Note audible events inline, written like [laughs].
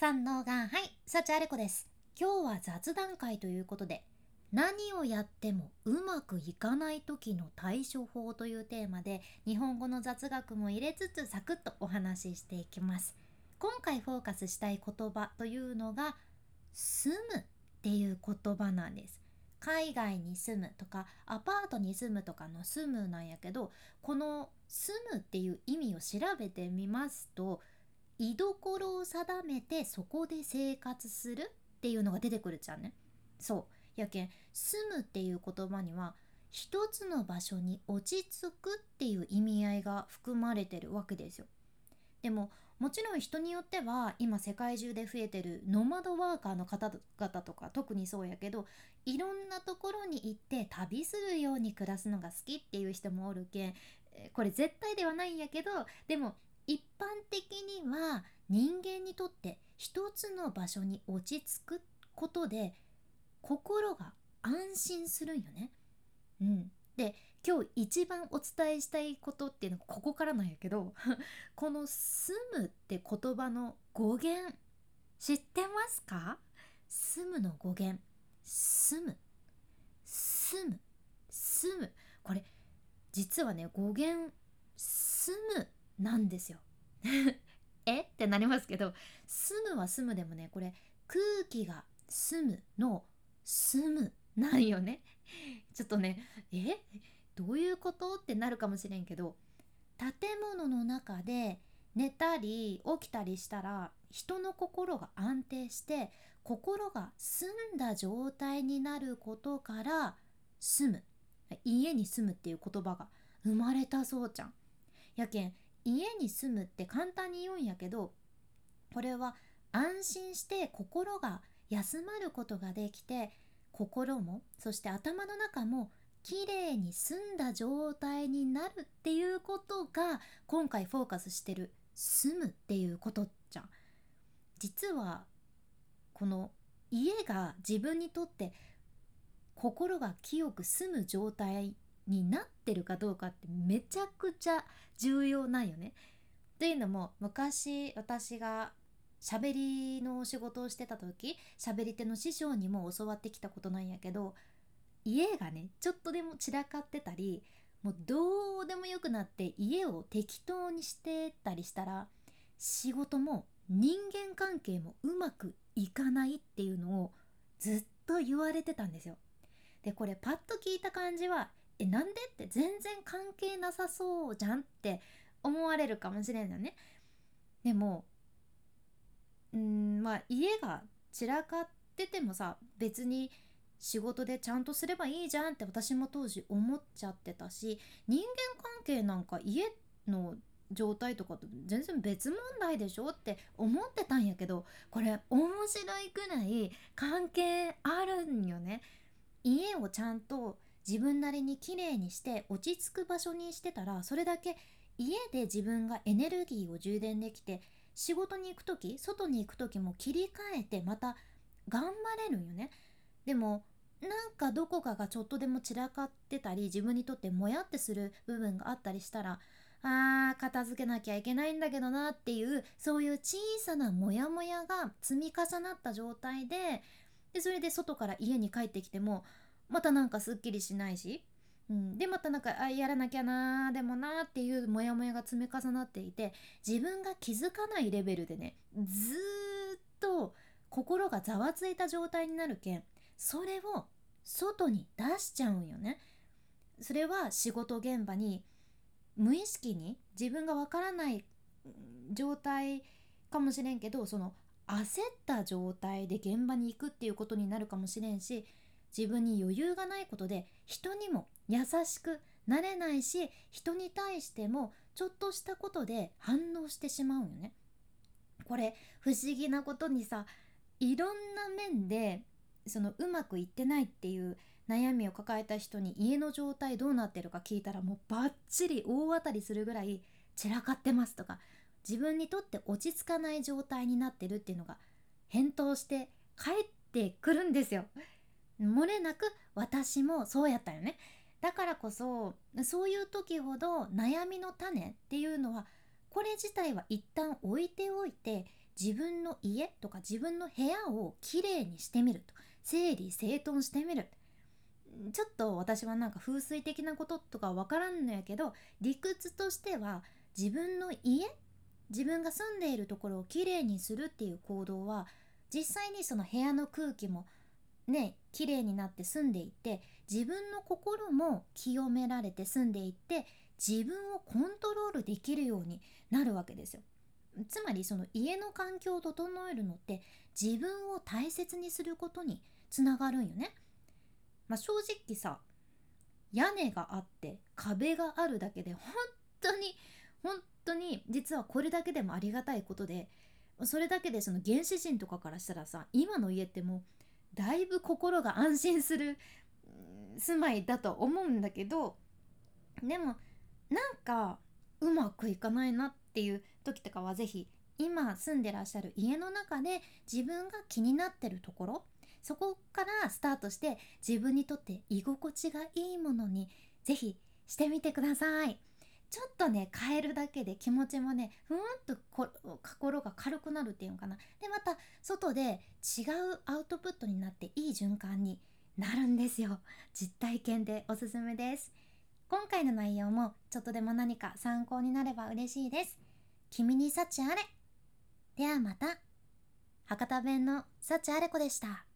三能がはい幸あれ子です。今日は雑談会ということで何をやってもうまくいかない時の対処法というテーマで日本語の雑学も入れつつサクッとお話ししていきます。今回フォーカスしたい言葉というのが住むっていう言葉なんです。海外に住むとかアパートに住むとかの住むなんやけどこの住むっていう意味を調べてみますと居所を定めてそこで生活するっていうのが出てくるじゃんね。そう。やけん住むっていう言葉には一つの場所に落ち着くっていう意味合いが含まれてるわけですよ。でももちろん人によっては今世界中で増えてるノマドワーカーの方々とか特にそうやけどいろんなところに行って旅するように暮らすのが好きっていう人もおるけんこれ絶対ではないんやけどでも一般的には人間にとって一つの場所に落ち着くことで心が安心するんよね。うん、で今日一番お伝えしたいことっていうのがここからなんやけど [laughs] この「住む」って言葉の語源知ってますか？住むの語源。住む。住む。住む。これ実はね語源住むなんですよ。[laughs] え？ってなりますけど住むは住むでもねこれ空気が住むの住むなんよね。[laughs] ちょっとねえ？どういうこと？ってなるかもしれんけど建物の中で寝たり起きたりしたら人の心が安定して心が澄んだ状態になることから住む。家に住むっていう言葉が生まれたそうじゃん。やけん家に住むって簡単に言うんやけどこれは安心して心が休まることができて心もそして頭の中もきれいに澄んだ状態になるっていうことが今回フォーカスしてる「住む」っていうことじゃん。実はこの家が自分にとって心が清く住む状態になってるかどうかってめちゃくちゃ重要なんよね。というのも昔私が喋りの仕事をしてた時喋り手の師匠にも教わってきたことなんやけど家がねちょっとでも散らかってたりもうどうでもよくなって家を適当にしてたりしたら仕事も人間関係もうまくいかないっていうのをずっと言われてたんですよ。でこれパッと聞いた感じはえなんで？って全然関係なさそうじゃんって思われるかもしれんのね。でもうんまあ家が散らかっててもさ別に仕事でちゃんとすればいいじゃんって私も当時思っちゃってたし人間関係なんか家の状態とかと全然別問題でしょって思ってたんやけどこれ面白いくらい関係あるんよね。家をちゃんと自分なりに綺麗にして落ち着く場所にしてたらそれだけ家で自分がエネルギーを充電できて仕事に行く時外に行く時も切り替えてまた頑張れるんよね。でもなんかどこかがちょっとでも散らかってたり自分にとってもやってする部分があったりしたらあー片付けなきゃいけないんだけどなっていうそういう小さなモヤモヤが積み重なった状態ででそれで外から家に帰ってきてもまたなんかすっきりしないし、うん、でまたなんかあやらなきゃなでもなっていうモヤモヤが積み重なっていて自分が気づかないレベルでねずっと心がざわついた状態になるけんそれを外に出しちゃうんよね。それは仕事現場に無意識に自分がわからない状態かもしれんけどその焦った状態で現場に行くっていうことになるかもしれんし自分に余裕がないことで人にも優しくなれないし人に対してもちょっとしたことで反応してしまうよね。これ不思議なことにさいろんな面でそのうまくいってないっていう悩みを抱えた人に家の状態どうなってるか聞いたらもうバッチリ大当たりするぐらい散らかってますとか自分にとって落ち着かない状態になってるっていうのが返答して帰ってくるんですよ。漏れなく私もそうやったよね。だからこそそういう時ほど悩みの種っていうのはこれ自体は一旦置いておいて自分の家とか自分の部屋をきれいにしてみると整理整頓してみるちょっと私はなんか風水的なこととかわからんのやけど理屈としては自分の家自分が住んでいるところをきれいにするっていう行動は実際にその部屋の空気もね綺麗になって住んでいって自分の心も清められて住んでいって自分をコントロールできるようになるわけですよ。つまりその家の環境を整えるのって自分を大切にすることにつながるんよね。まあ、正直さ屋根があって壁があるだけで本当に本当に実はこれだけでもありがたいことでそれだけでその原始人とかからしたらさ今の家ってもうだいぶ心が安心する住まいだと思うんだけどでもなんかうまくいかないなっていう時とかは是非今住んでらっしゃる家の中で自分が気になってるところそこからスタートして自分にとって居心地がいいものに是非してみてください。ちょっとね変えるだけで気持ちもねふーんと心が軽くなるっていうのかな。でまた外で違うアウトプットになっていい循環になるんですよ。実体験でおすすめです。今回の内容もちょっとでも何か参考になれば嬉しいです。君に幸あれ。ではまた。博多弁の幸あれ子でした。